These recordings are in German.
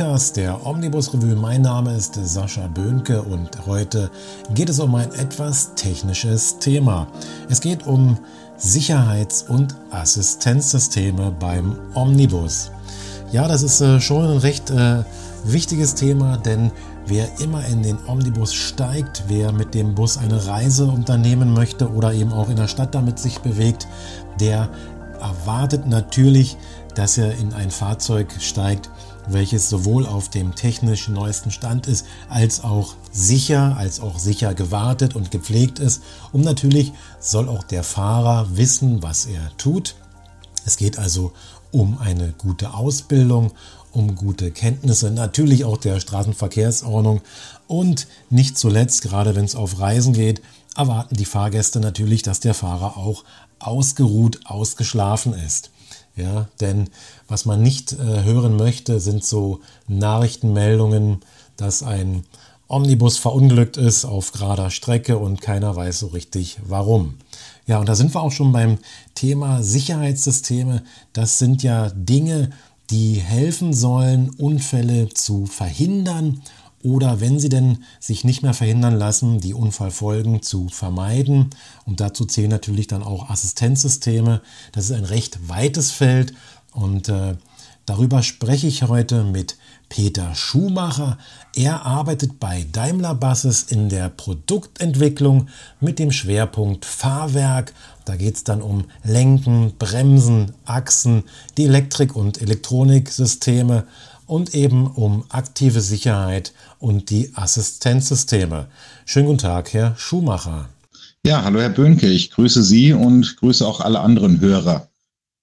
Podcast der Omnibus Revue. Mein Name ist Sascha Böhnke und heute geht es um ein etwas technisches Thema. Es geht um Sicherheits- und Assistenzsysteme beim Omnibus. Ja, das ist äh, schon ein recht äh, wichtiges Thema, denn wer immer in den Omnibus steigt, wer mit dem Bus eine Reise unternehmen möchte oder eben auch in der Stadt damit sich bewegt, der erwartet natürlich, dass er in ein Fahrzeug steigt, welches sowohl auf dem technisch neuesten Stand ist, als auch sicher, als auch sicher gewartet und gepflegt ist. Und natürlich soll auch der Fahrer wissen, was er tut. Es geht also um eine gute Ausbildung, um gute Kenntnisse, natürlich auch der Straßenverkehrsordnung und nicht zuletzt, gerade wenn es auf Reisen geht, erwarten die Fahrgäste natürlich, dass der Fahrer auch ausgeruht, ausgeschlafen ist. Ja, denn was man nicht äh, hören möchte, sind so Nachrichtenmeldungen, dass ein Omnibus verunglückt ist auf gerader Strecke und keiner weiß so richtig warum. Ja, und da sind wir auch schon beim Thema Sicherheitssysteme. Das sind ja Dinge, die helfen sollen, Unfälle zu verhindern oder wenn sie denn sich nicht mehr verhindern lassen, die Unfallfolgen zu vermeiden. Und dazu zählen natürlich dann auch Assistenzsysteme. Das ist ein recht weites Feld und äh, darüber spreche ich heute mit Peter Schumacher. Er arbeitet bei Daimler Buses in der Produktentwicklung mit dem Schwerpunkt Fahrwerk. Da geht es dann um Lenken, Bremsen, Achsen, die Elektrik- und Elektroniksysteme und eben um aktive Sicherheit und die Assistenzsysteme. Schönen guten Tag, Herr Schumacher. Ja, hallo Herr Böhnke, ich grüße Sie und grüße auch alle anderen Hörer,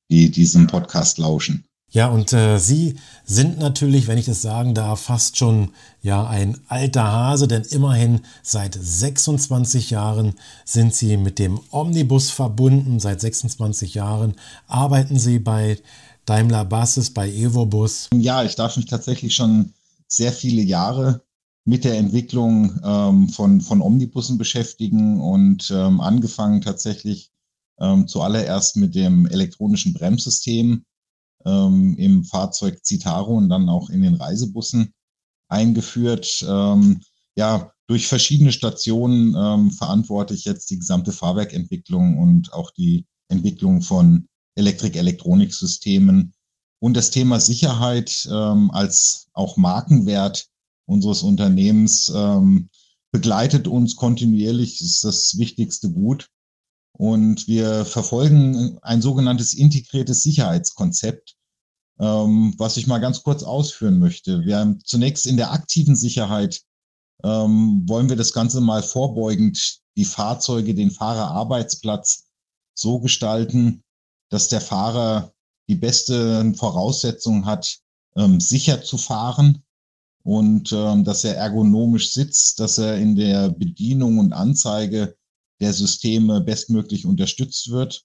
die diesem Podcast lauschen. Ja, und äh, Sie sind natürlich, wenn ich das sagen darf, fast schon ja ein alter Hase, denn immerhin seit 26 Jahren sind Sie mit dem Omnibus verbunden. Seit 26 Jahren arbeiten Sie bei Daimler Buses, bei Evobus? Ja, ich darf mich tatsächlich schon sehr viele Jahre mit der Entwicklung ähm, von, von Omnibussen beschäftigen und ähm, angefangen tatsächlich ähm, zuallererst mit dem elektronischen Bremssystem ähm, im Fahrzeug Citaro und dann auch in den Reisebussen eingeführt. Ähm, ja, durch verschiedene Stationen ähm, verantworte ich jetzt die gesamte Fahrwerkentwicklung und auch die Entwicklung von Elektrik-Elektroniksystemen und das Thema Sicherheit ähm, als auch Markenwert unseres Unternehmens ähm, begleitet uns kontinuierlich, ist das wichtigste Gut. Und wir verfolgen ein sogenanntes integriertes Sicherheitskonzept, ähm, was ich mal ganz kurz ausführen möchte. Wir haben zunächst in der aktiven Sicherheit ähm, wollen wir das Ganze mal vorbeugend die Fahrzeuge, den Fahrerarbeitsplatz so gestalten, dass der Fahrer die beste Voraussetzung hat, ähm, sicher zu fahren und ähm, dass er ergonomisch sitzt, dass er in der Bedienung und Anzeige der Systeme bestmöglich unterstützt wird.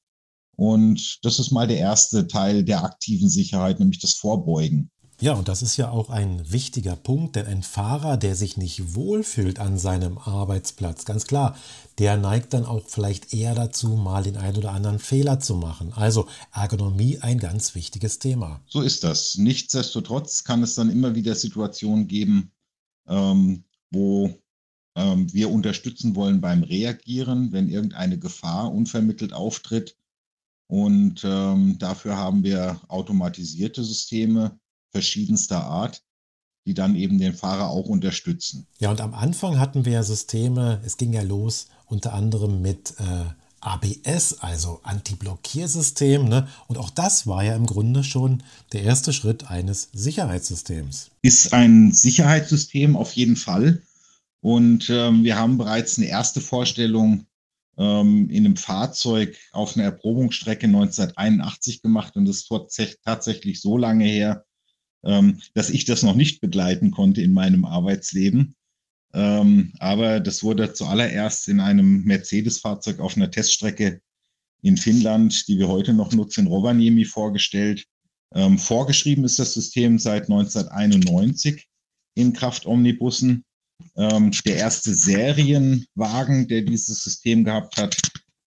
Und das ist mal der erste Teil der aktiven Sicherheit, nämlich das Vorbeugen. Ja, und das ist ja auch ein wichtiger Punkt, denn ein Fahrer, der sich nicht wohlfühlt an seinem Arbeitsplatz, ganz klar, der neigt dann auch vielleicht eher dazu, mal den einen oder anderen Fehler zu machen. Also Ergonomie ein ganz wichtiges Thema. So ist das. Nichtsdestotrotz kann es dann immer wieder Situationen geben, ähm, wo ähm, wir unterstützen wollen beim Reagieren, wenn irgendeine Gefahr unvermittelt auftritt. Und ähm, dafür haben wir automatisierte Systeme, verschiedenster Art, die dann eben den Fahrer auch unterstützen. Ja, und am Anfang hatten wir ja Systeme, es ging ja los unter anderem mit äh, ABS, also Anti-Blockiersystem. Ne? Und auch das war ja im Grunde schon der erste Schritt eines Sicherheitssystems. Ist ein Sicherheitssystem auf jeden Fall. Und ähm, wir haben bereits eine erste Vorstellung ähm, in einem Fahrzeug auf einer Erprobungsstrecke 1981 gemacht. Und das ist tatsächlich so lange her, dass ich das noch nicht begleiten konnte in meinem Arbeitsleben. Ähm, aber das wurde zuallererst in einem Mercedes-Fahrzeug auf einer Teststrecke in Finnland, die wir heute noch nutzen, Rovaniemi vorgestellt. Ähm, vorgeschrieben ist das System seit 1991 in Kraft-Omnibussen. Ähm, der erste Serienwagen, der dieses System gehabt hat,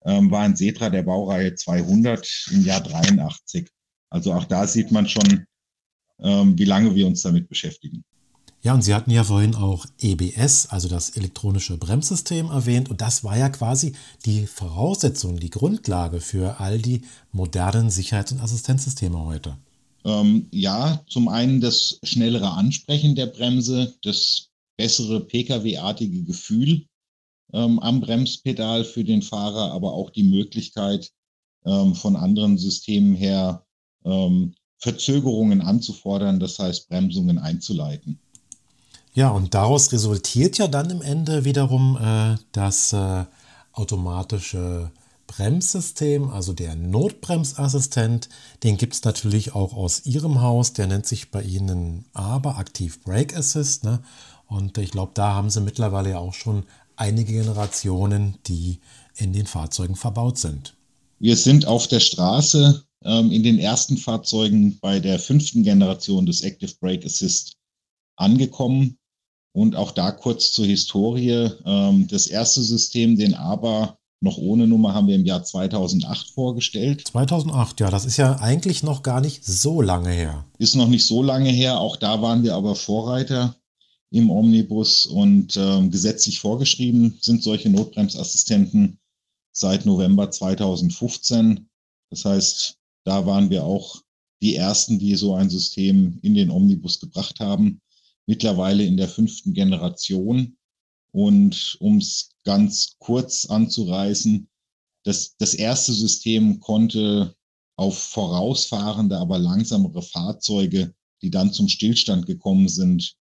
ähm, war ein Setra der Baureihe 200 im Jahr 83. Also auch da sieht man schon, ähm, wie lange wir uns damit beschäftigen. Ja, und Sie hatten ja vorhin auch EBS, also das elektronische Bremssystem erwähnt. Und das war ja quasi die Voraussetzung, die Grundlage für all die modernen Sicherheits- und Assistenzsysteme heute. Ähm, ja, zum einen das schnellere Ansprechen der Bremse, das bessere Pkw-artige Gefühl ähm, am Bremspedal für den Fahrer, aber auch die Möglichkeit ähm, von anderen Systemen her ähm, Verzögerungen anzufordern, das heißt Bremsungen einzuleiten. Ja, und daraus resultiert ja dann im Ende wiederum äh, das äh, automatische Bremssystem, also der Notbremsassistent. Den gibt es natürlich auch aus Ihrem Haus. Der nennt sich bei Ihnen aber Active Brake Assist. Ne? Und ich glaube, da haben Sie mittlerweile ja auch schon einige Generationen, die in den Fahrzeugen verbaut sind. Wir sind auf der Straße ähm, in den ersten Fahrzeugen bei der fünften Generation des Active Brake Assist angekommen. Und auch da kurz zur Historie. Ähm, das erste System, den ABA noch ohne Nummer, haben wir im Jahr 2008 vorgestellt. 2008, ja, das ist ja eigentlich noch gar nicht so lange her. Ist noch nicht so lange her. Auch da waren wir aber Vorreiter im Omnibus und ähm, gesetzlich vorgeschrieben sind solche Notbremsassistenten seit November 2015. Das heißt, da waren wir auch die ersten, die so ein System in den Omnibus gebracht haben mittlerweile in der fünften Generation. Und um es ganz kurz anzureißen, das, das erste System konnte auf vorausfahrende, aber langsamere Fahrzeuge, die dann zum Stillstand gekommen sind,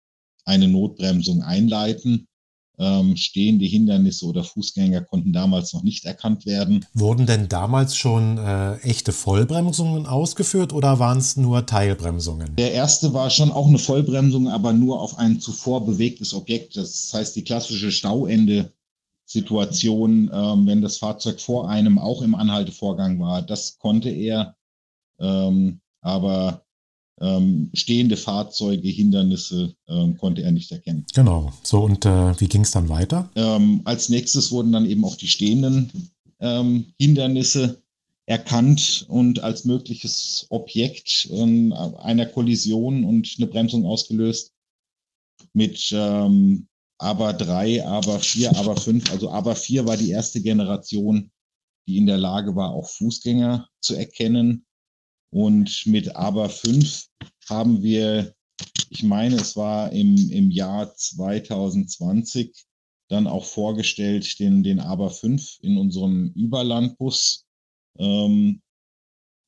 eine Notbremsung einleiten. Ähm, stehende Hindernisse oder Fußgänger konnten damals noch nicht erkannt werden. Wurden denn damals schon äh, echte Vollbremsungen ausgeführt oder waren es nur Teilbremsungen? Der erste war schon auch eine Vollbremsung, aber nur auf ein zuvor bewegtes Objekt. Das heißt, die klassische Stauende-Situation, ähm, wenn das Fahrzeug vor einem auch im Anhaltevorgang war, das konnte er. Ähm, aber ähm, stehende Fahrzeuge, Hindernisse ähm, konnte er nicht erkennen. Genau. So, und äh, wie ging es dann weiter? Ähm, als nächstes wurden dann eben auch die stehenden ähm, Hindernisse erkannt und als mögliches Objekt ähm, einer Kollision und eine Bremsung ausgelöst mit ähm, aber drei, aber vier, aber fünf. Also aber vier war die erste Generation, die in der Lage war, auch Fußgänger zu erkennen und mit Aber 5 haben wir, ich meine, es war im, im Jahr 2020 dann auch vorgestellt, den, den Aber 5 in unserem Überlandbus. Ähm,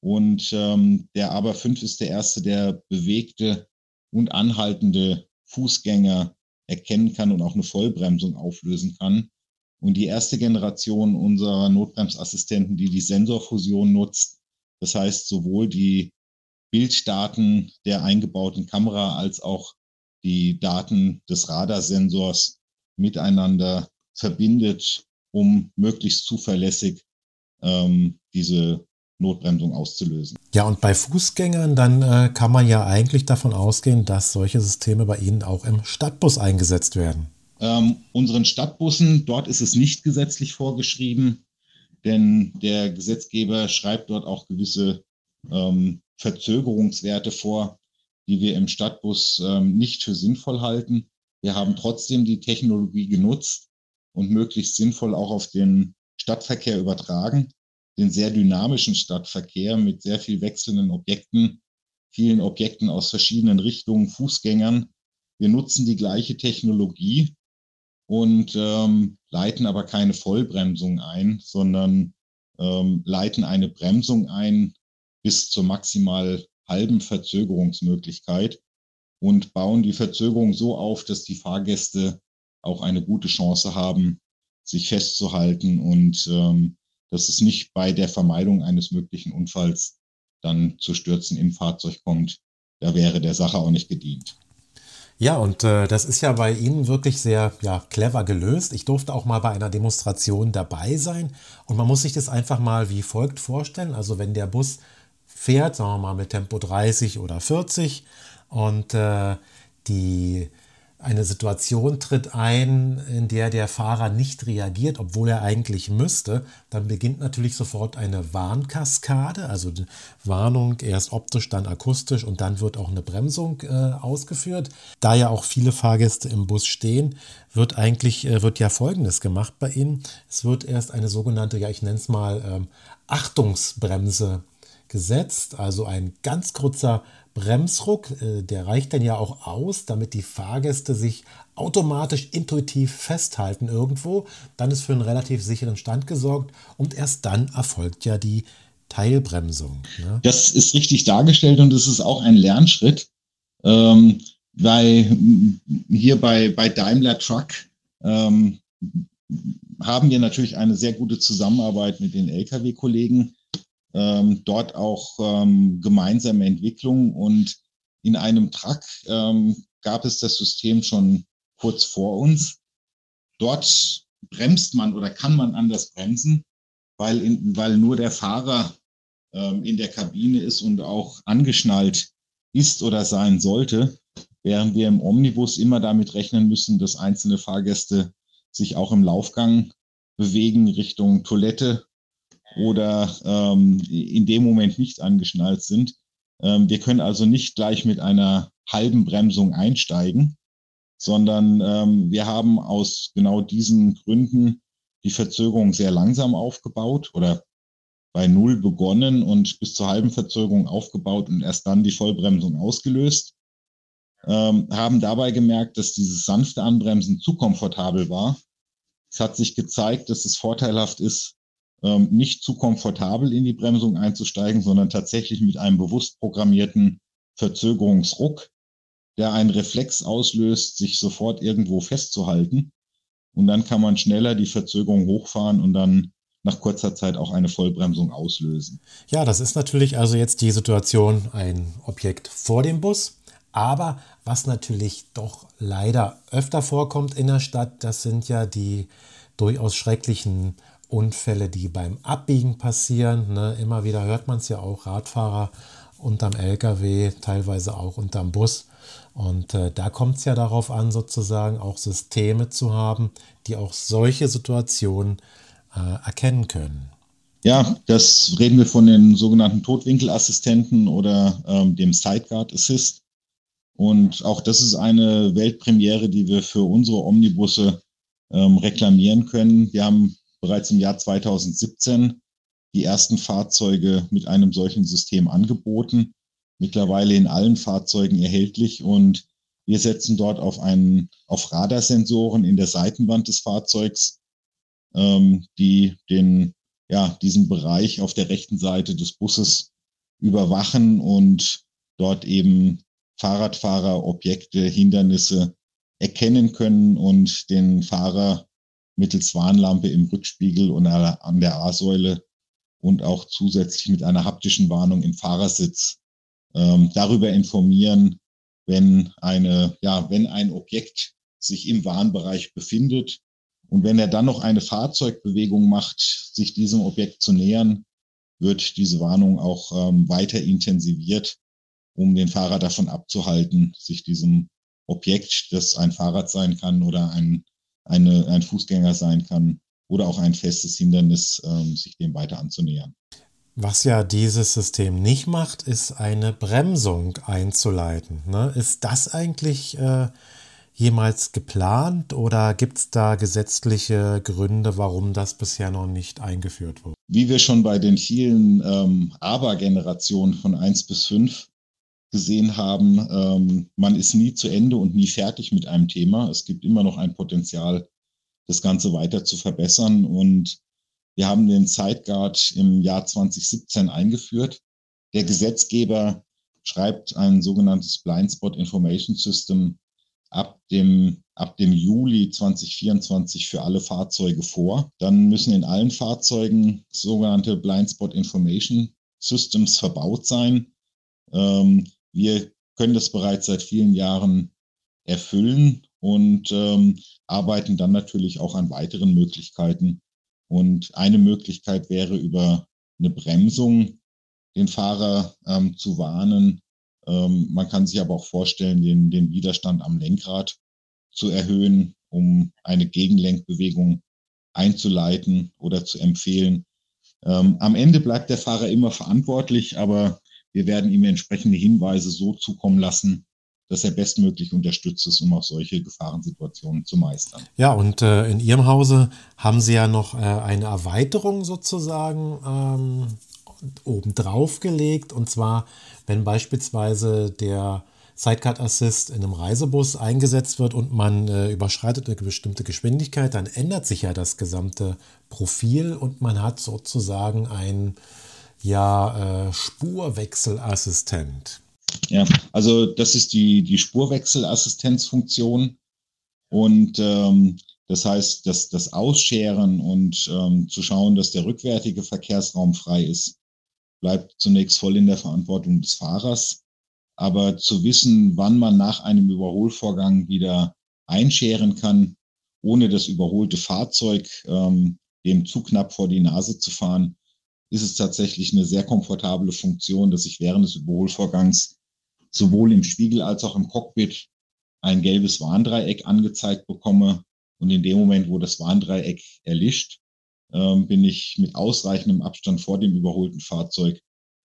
und ähm, der Aber 5 ist der erste, der bewegte und anhaltende Fußgänger erkennen kann und auch eine Vollbremsung auflösen kann. Und die erste Generation unserer Notbremsassistenten, die die Sensorfusion nutzt, das heißt, sowohl die Bilddaten der eingebauten Kamera als auch die Daten des Radarsensors miteinander verbindet, um möglichst zuverlässig ähm, diese Notbremsung auszulösen. Ja, und bei Fußgängern, dann äh, kann man ja eigentlich davon ausgehen, dass solche Systeme bei Ihnen auch im Stadtbus eingesetzt werden. Ähm, unseren Stadtbussen, dort ist es nicht gesetzlich vorgeschrieben, denn der Gesetzgeber schreibt dort auch gewisse ähm, Verzögerungswerte vor, die wir im Stadtbus ähm, nicht für sinnvoll halten. Wir haben trotzdem die Technologie genutzt und möglichst sinnvoll auch auf den Stadtverkehr übertragen, den sehr dynamischen Stadtverkehr mit sehr viel wechselnden Objekten, vielen Objekten aus verschiedenen Richtungen, Fußgängern. Wir nutzen die gleiche Technologie und ähm, leiten aber keine Vollbremsung ein, sondern ähm, leiten eine Bremsung ein bis zur maximal halben Verzögerungsmöglichkeit und bauen die Verzögerung so auf, dass die Fahrgäste auch eine gute Chance haben, sich festzuhalten und ähm, dass es nicht bei der Vermeidung eines möglichen Unfalls dann zu Stürzen im Fahrzeug kommt. Da wäre der Sache auch nicht gedient. Ja, und äh, das ist ja bei Ihnen wirklich sehr ja, clever gelöst. Ich durfte auch mal bei einer Demonstration dabei sein und man muss sich das einfach mal wie folgt vorstellen. Also wenn der Bus fährt, sagen wir mal mit Tempo 30 oder 40 und äh, die eine Situation tritt ein, in der der Fahrer nicht reagiert, obwohl er eigentlich müsste, dann beginnt natürlich sofort eine Warnkaskade, also Warnung erst optisch, dann akustisch und dann wird auch eine Bremsung äh, ausgeführt. Da ja auch viele Fahrgäste im Bus stehen, wird eigentlich äh, wird ja Folgendes gemacht bei ihnen: Es wird erst eine sogenannte, ja ich nenne es mal ähm, Achtungsbremse gesetzt, also ein ganz kurzer Bremsruck, äh, der reicht dann ja auch aus, damit die Fahrgäste sich automatisch intuitiv festhalten irgendwo. Dann ist für einen relativ sicheren Stand gesorgt und erst dann erfolgt ja die Teilbremsung. Ne? Das ist richtig dargestellt und es ist auch ein Lernschritt. Ähm, weil hier bei, bei Daimler Truck ähm, haben wir natürlich eine sehr gute Zusammenarbeit mit den Lkw-Kollegen ähm, dort auch ähm, gemeinsame Entwicklung und in einem Truck ähm, gab es das System schon kurz vor uns. Dort bremst man oder kann man anders bremsen, weil, in, weil nur der Fahrer ähm, in der Kabine ist und auch angeschnallt ist oder sein sollte, während wir im Omnibus immer damit rechnen müssen, dass einzelne Fahrgäste sich auch im Laufgang bewegen Richtung Toilette oder ähm, in dem Moment nicht angeschnallt sind. Ähm, wir können also nicht gleich mit einer halben Bremsung einsteigen, sondern ähm, wir haben aus genau diesen Gründen die Verzögerung sehr langsam aufgebaut oder bei Null begonnen und bis zur halben Verzögerung aufgebaut und erst dann die Vollbremsung ausgelöst. Ähm, haben dabei gemerkt, dass dieses sanfte Anbremsen zu komfortabel war. Es hat sich gezeigt, dass es vorteilhaft ist, ähm, nicht zu komfortabel in die Bremsung einzusteigen, sondern tatsächlich mit einem bewusst programmierten Verzögerungsruck, der einen Reflex auslöst, sich sofort irgendwo festzuhalten. Und dann kann man schneller die Verzögerung hochfahren und dann nach kurzer Zeit auch eine Vollbremsung auslösen. Ja, das ist natürlich also jetzt die Situation, ein Objekt vor dem Bus. Aber was natürlich doch leider öfter vorkommt in der Stadt, das sind ja die durchaus schrecklichen Unfälle, die beim Abbiegen passieren. Ne? Immer wieder hört man es ja auch, Radfahrer unterm LKW, teilweise auch unterm Bus. Und äh, da kommt es ja darauf an, sozusagen auch Systeme zu haben, die auch solche Situationen äh, erkennen können. Ja, das reden wir von den sogenannten Totwinkelassistenten oder ähm, dem Sideguard Assist. Und auch das ist eine Weltpremiere, die wir für unsere Omnibusse ähm, reklamieren können. Wir haben bereits im Jahr 2017 die ersten Fahrzeuge mit einem solchen System angeboten, mittlerweile in allen Fahrzeugen erhältlich und wir setzen dort auf einen, auf Radarsensoren in der Seitenwand des Fahrzeugs, ähm, die den, ja, diesen Bereich auf der rechten Seite des Busses überwachen und dort eben Fahrradfahrer, Objekte, Hindernisse erkennen können und den Fahrer mittels Warnlampe im Rückspiegel und an der A-Säule und auch zusätzlich mit einer haptischen Warnung im Fahrersitz ähm, darüber informieren, wenn eine, ja, wenn ein Objekt sich im Warnbereich befindet. Und wenn er dann noch eine Fahrzeugbewegung macht, sich diesem Objekt zu nähern, wird diese Warnung auch ähm, weiter intensiviert, um den Fahrer davon abzuhalten, sich diesem Objekt, das ein Fahrrad sein kann oder ein eine, ein Fußgänger sein kann oder auch ein festes Hindernis, ähm, sich dem weiter anzunähern. Was ja dieses System nicht macht, ist eine Bremsung einzuleiten. Ne? Ist das eigentlich äh, jemals geplant oder gibt es da gesetzliche Gründe, warum das bisher noch nicht eingeführt wurde? Wie wir schon bei den vielen ähm, Aber-Generationen von 1 bis 5 gesehen haben, ähm, man ist nie zu Ende und nie fertig mit einem Thema. Es gibt immer noch ein Potenzial, das Ganze weiter zu verbessern. Und wir haben den Zeitguard im Jahr 2017 eingeführt. Der Gesetzgeber schreibt ein sogenanntes Blindspot Information System ab dem, ab dem Juli 2024 für alle Fahrzeuge vor. Dann müssen in allen Fahrzeugen sogenannte Blindspot Information Systems verbaut sein. Ähm, wir können das bereits seit vielen Jahren erfüllen und ähm, arbeiten dann natürlich auch an weiteren Möglichkeiten. Und eine Möglichkeit wäre über eine Bremsung den Fahrer ähm, zu warnen. Ähm, man kann sich aber auch vorstellen, den, den Widerstand am Lenkrad zu erhöhen, um eine Gegenlenkbewegung einzuleiten oder zu empfehlen. Ähm, am Ende bleibt der Fahrer immer verantwortlich, aber wir werden ihm entsprechende Hinweise so zukommen lassen, dass er bestmöglich unterstützt ist, um auch solche Gefahrensituationen zu meistern. Ja, und äh, in Ihrem Hause haben Sie ja noch äh, eine Erweiterung sozusagen ähm, obendrauf gelegt. Und zwar, wenn beispielsweise der Sidecard Assist in einem Reisebus eingesetzt wird und man äh, überschreitet eine bestimmte Geschwindigkeit, dann ändert sich ja das gesamte Profil und man hat sozusagen einen ja, äh, Spurwechselassistent. Ja, also das ist die, die Spurwechselassistenzfunktion und ähm, das heißt, dass das Ausscheren und ähm, zu schauen, dass der rückwärtige Verkehrsraum frei ist, bleibt zunächst voll in der Verantwortung des Fahrers. Aber zu wissen, wann man nach einem Überholvorgang wieder einscheren kann, ohne das überholte Fahrzeug ähm, dem zu knapp vor die Nase zu fahren, ist es tatsächlich eine sehr komfortable Funktion, dass ich während des Überholvorgangs sowohl im Spiegel als auch im Cockpit ein gelbes Warndreieck angezeigt bekomme. Und in dem Moment, wo das Warndreieck erlischt, ähm, bin ich mit ausreichendem Abstand vor dem überholten Fahrzeug,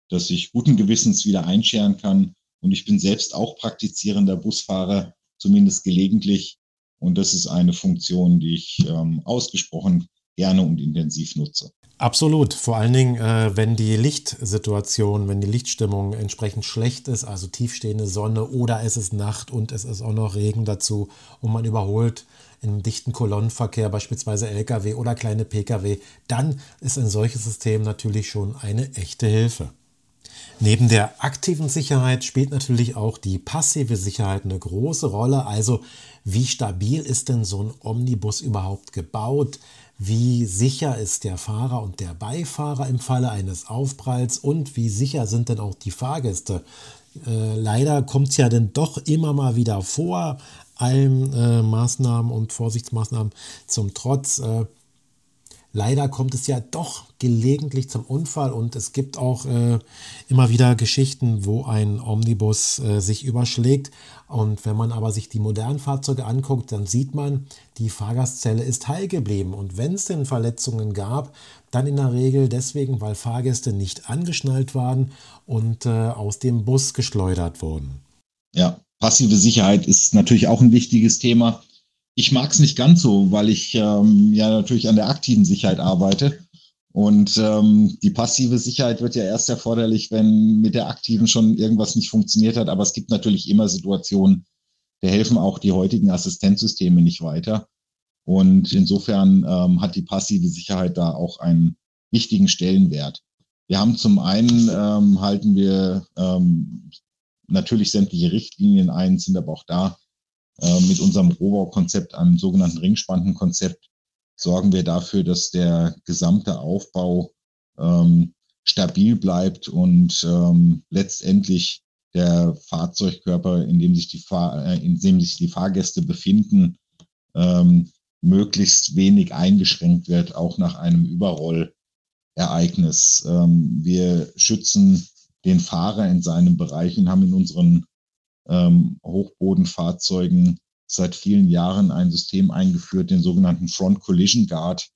dass ich guten Gewissens wieder einscheren kann und ich bin selbst auch praktizierender Busfahrer, zumindest gelegentlich. Und das ist eine Funktion, die ich ähm, ausgesprochen gerne und intensiv nutze. Absolut. Vor allen Dingen, äh, wenn die Lichtsituation, wenn die Lichtstimmung entsprechend schlecht ist, also tiefstehende Sonne oder es ist Nacht und es ist auch noch Regen dazu und man überholt im dichten Kolonnenverkehr, beispielsweise Lkw oder kleine Pkw, dann ist ein solches System natürlich schon eine echte Hilfe. Neben der aktiven Sicherheit spielt natürlich auch die passive Sicherheit eine große Rolle. Also wie stabil ist denn so ein Omnibus überhaupt gebaut? Wie sicher ist der Fahrer und der Beifahrer im Falle eines Aufpralls und wie sicher sind denn auch die Fahrgäste? Äh, leider kommt es ja dann doch immer mal wieder vor, allen äh, Maßnahmen und Vorsichtsmaßnahmen zum Trotz. Äh, leider kommt es ja doch gelegentlich zum Unfall und es gibt auch äh, immer wieder Geschichten, wo ein Omnibus äh, sich überschlägt. Und wenn man aber sich die modernen Fahrzeuge anguckt, dann sieht man, die Fahrgastzelle ist heil geblieben. Und wenn es denn Verletzungen gab, dann in der Regel deswegen, weil Fahrgäste nicht angeschnallt waren und äh, aus dem Bus geschleudert wurden. Ja, passive Sicherheit ist natürlich auch ein wichtiges Thema. Ich mag es nicht ganz so, weil ich ähm, ja natürlich an der aktiven Sicherheit arbeite. Und ähm, die passive Sicherheit wird ja erst erforderlich, wenn mit der aktiven schon irgendwas nicht funktioniert hat. Aber es gibt natürlich immer Situationen, da helfen auch die heutigen Assistenzsysteme nicht weiter. Und insofern ähm, hat die passive Sicherheit da auch einen wichtigen Stellenwert. Wir haben zum einen ähm, halten wir ähm, natürlich sämtliche Richtlinien ein, sind aber auch da äh, mit unserem Rohbaukonzept, einem sogenannten Ringspantenkonzept, sorgen wir dafür, dass der gesamte Aufbau ähm, stabil bleibt und ähm, letztendlich der Fahrzeugkörper, in dem sich die, Fahr äh, in dem sich die Fahrgäste befinden, ähm, möglichst wenig eingeschränkt wird, auch nach einem Überrollereignis. Ähm, wir schützen den Fahrer in seinem Bereich und haben in unseren ähm, Hochbodenfahrzeugen seit vielen Jahren ein System eingeführt, den sogenannten Front Collision Guard,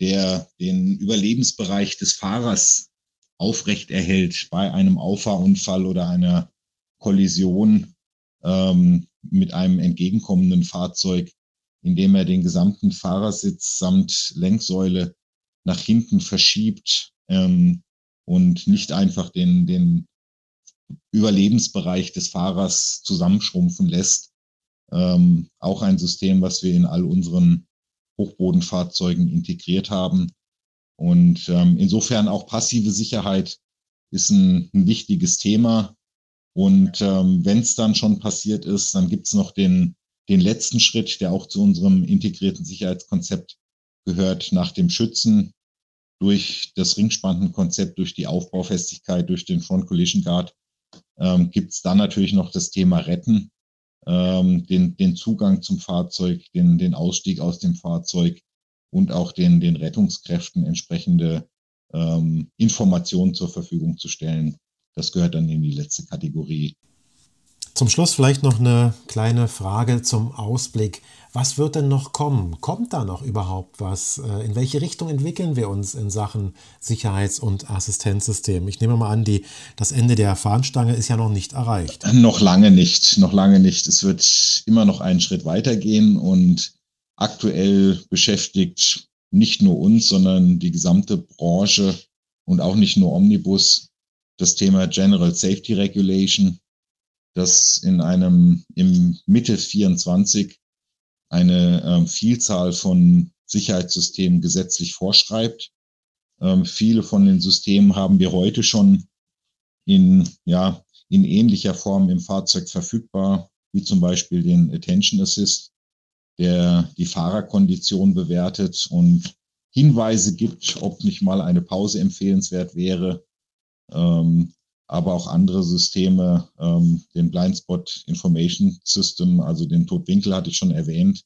der den Überlebensbereich des Fahrers aufrecht erhält bei einem Auffahrunfall oder einer Kollision ähm, mit einem entgegenkommenden Fahrzeug, indem er den gesamten Fahrersitz samt Lenksäule nach hinten verschiebt ähm, und nicht einfach den, den Überlebensbereich des Fahrers zusammenschrumpfen lässt. Ähm, auch ein System, was wir in all unseren Hochbodenfahrzeugen integriert haben. Und ähm, insofern auch passive Sicherheit ist ein, ein wichtiges Thema. Und ähm, wenn es dann schon passiert ist, dann gibt es noch den, den letzten Schritt, der auch zu unserem integrierten Sicherheitskonzept gehört, nach dem Schützen durch das Ringspantenkonzept, durch die Aufbaufestigkeit, durch den Front Collision Guard ähm, gibt es dann natürlich noch das Thema Retten, ähm, den, den Zugang zum Fahrzeug, den, den Ausstieg aus dem Fahrzeug und auch den, den Rettungskräften entsprechende ähm, Informationen zur Verfügung zu stellen. Das gehört dann in die letzte Kategorie Zum Schluss vielleicht noch eine kleine Frage zum Ausblick. Was wird denn noch kommen? Kommt da noch überhaupt was? Äh, in welche Richtung entwickeln wir uns in Sachen Sicherheits- und Assistenzsystem? Ich nehme mal an, die, das Ende der Fahnenstange ist ja noch nicht erreicht. Noch lange nicht, noch lange nicht. Es wird immer noch einen Schritt weitergehen und aktuell beschäftigt nicht nur uns, sondern die gesamte Branche und auch nicht nur Omnibus das Thema General Safety Regulation das in einem im Mitte 24 eine ähm, Vielzahl von Sicherheitssystemen gesetzlich vorschreibt. Ähm, viele von den Systemen haben wir heute schon in, ja, in ähnlicher Form im Fahrzeug verfügbar, wie zum Beispiel den Attention Assist, der die Fahrerkondition bewertet und Hinweise gibt, ob nicht mal eine Pause empfehlenswert wäre. Ähm, aber auch andere Systeme, ähm, den Blindspot Information System, also den Todwinkel hatte ich schon erwähnt.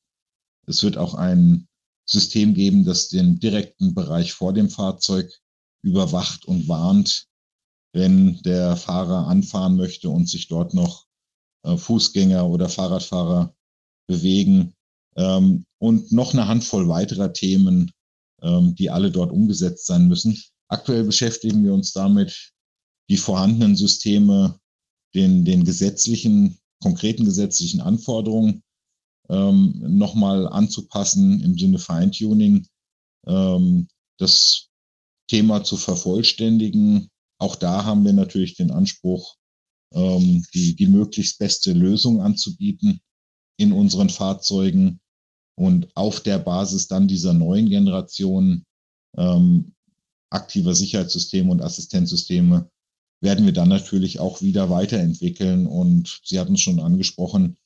Es wird auch ein System geben, das den direkten Bereich vor dem Fahrzeug überwacht und warnt, wenn der Fahrer anfahren möchte und sich dort noch äh, Fußgänger oder Fahrradfahrer bewegen. Ähm, und noch eine Handvoll weiterer Themen, ähm, die alle dort umgesetzt sein müssen. Aktuell beschäftigen wir uns damit, die vorhandenen Systeme den, den gesetzlichen, konkreten gesetzlichen Anforderungen ähm, nochmal anzupassen im Sinne Feintuning, ähm, das Thema zu vervollständigen. Auch da haben wir natürlich den Anspruch, ähm, die, die möglichst beste Lösung anzubieten in unseren Fahrzeugen und auf der Basis dann dieser neuen Generation ähm, aktiver Sicherheitssysteme und Assistenzsysteme werden wir dann natürlich auch wieder weiterentwickeln. Und Sie hatten es schon angesprochen,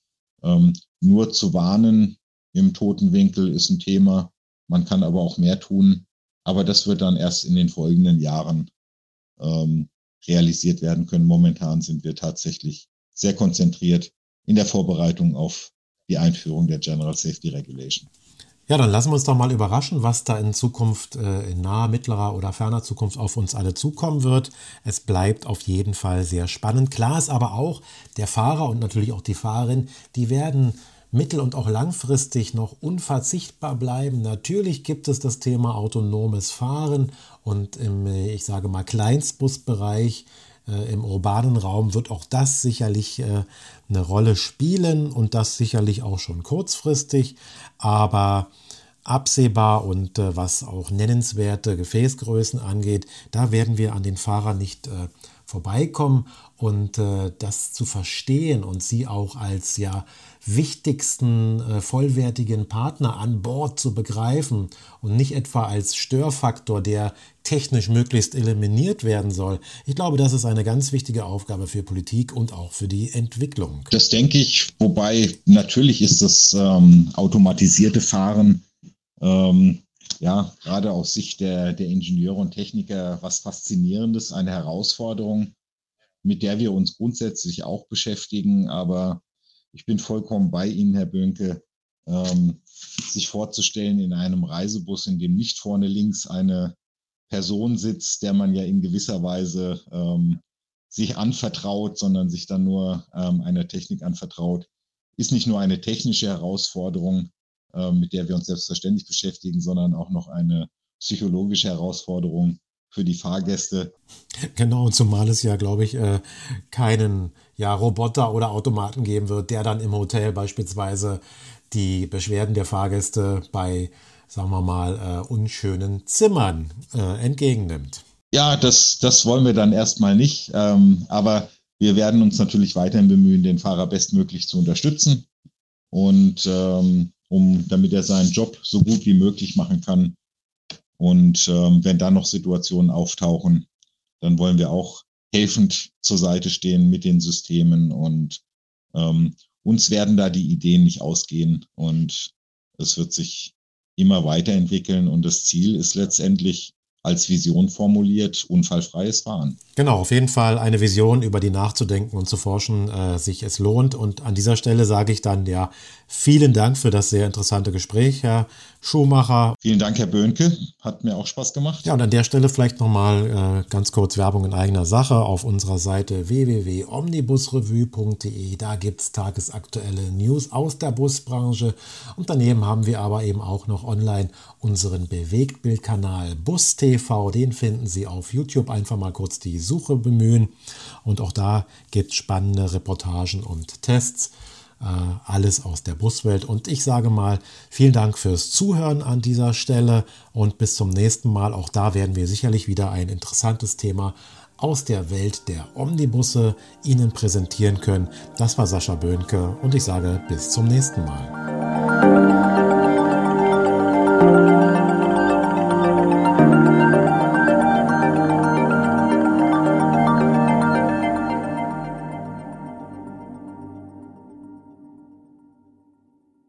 ähm, nur zu warnen im toten Winkel ist ein Thema. Man kann aber auch mehr tun. Aber das wird dann erst in den folgenden Jahren ähm, realisiert werden können. Momentan sind wir tatsächlich sehr konzentriert in der Vorbereitung auf die Einführung der General Safety Regulation. Ja, dann lassen wir uns doch mal überraschen, was da in Zukunft, äh, in naher, mittlerer oder ferner Zukunft auf uns alle zukommen wird. Es bleibt auf jeden Fall sehr spannend. Klar ist aber auch, der Fahrer und natürlich auch die Fahrerin, die werden mittel- und auch langfristig noch unverzichtbar bleiben. Natürlich gibt es das Thema autonomes Fahren und im, äh, ich sage mal, Kleinstbusbereich äh, im urbanen Raum wird auch das sicherlich äh, eine Rolle spielen und das sicherlich auch schon kurzfristig, aber absehbar und äh, was auch nennenswerte Gefäßgrößen angeht, da werden wir an den Fahrer nicht äh, vorbeikommen und äh, das zu verstehen und sie auch als ja wichtigsten äh, vollwertigen Partner an Bord zu begreifen und nicht etwa als Störfaktor, der technisch möglichst eliminiert werden soll. Ich glaube, das ist eine ganz wichtige Aufgabe für Politik und auch für die Entwicklung. Das denke ich, wobei natürlich ist das ähm, automatisierte Fahren ähm, ja gerade aus Sicht der, der Ingenieure und Techniker was Faszinierendes, eine Herausforderung, mit der wir uns grundsätzlich auch beschäftigen, aber ich bin vollkommen bei Ihnen, Herr Bönke, ähm, sich vorzustellen in einem Reisebus, in dem nicht vorne links eine Person sitzt, der man ja in gewisser Weise ähm, sich anvertraut, sondern sich dann nur ähm, einer Technik anvertraut, ist nicht nur eine technische Herausforderung, mit der wir uns selbstverständlich beschäftigen, sondern auch noch eine psychologische Herausforderung, für die Fahrgäste. Genau, zumal es ja, glaube ich, äh, keinen ja, Roboter oder Automaten geben wird, der dann im Hotel beispielsweise die Beschwerden der Fahrgäste bei, sagen wir mal, äh, unschönen Zimmern äh, entgegennimmt. Ja, das, das wollen wir dann erstmal nicht. Ähm, aber wir werden uns natürlich weiterhin bemühen, den Fahrer bestmöglich zu unterstützen und ähm, um, damit er seinen Job so gut wie möglich machen kann, und ähm, wenn da noch Situationen auftauchen, dann wollen wir auch helfend zur Seite stehen mit den Systemen und ähm, uns werden da die Ideen nicht ausgehen und es wird sich immer weiterentwickeln. Und das Ziel ist letztendlich als Vision formuliert, unfallfreies Fahren. Genau, auf jeden Fall eine Vision, über die nachzudenken und zu forschen, äh, sich es lohnt. Und an dieser Stelle sage ich dann ja vielen Dank für das sehr interessante Gespräch, Herr Schumacher. Vielen Dank, Herr Böhnke. Hat mir auch Spaß gemacht. Ja, und an der Stelle vielleicht nochmal äh, ganz kurz Werbung in eigener Sache auf unserer Seite www.omnibusrevue.de. Da gibt es tagesaktuelle News aus der Busbranche. Und daneben haben wir aber eben auch noch online unseren Bewegtbildkanal Bus TV. Den finden Sie auf YouTube. Einfach mal kurz die Suche bemühen. Und auch da gibt es spannende Reportagen und Tests. Äh, alles aus der Buswelt. Und ich sage mal, vielen Dank fürs Zuhören an dieser Stelle und bis zum nächsten Mal. Auch da werden wir sicherlich wieder ein interessantes Thema aus der Welt der Omnibusse Ihnen präsentieren können. Das war Sascha Böhnke und ich sage bis zum nächsten Mal.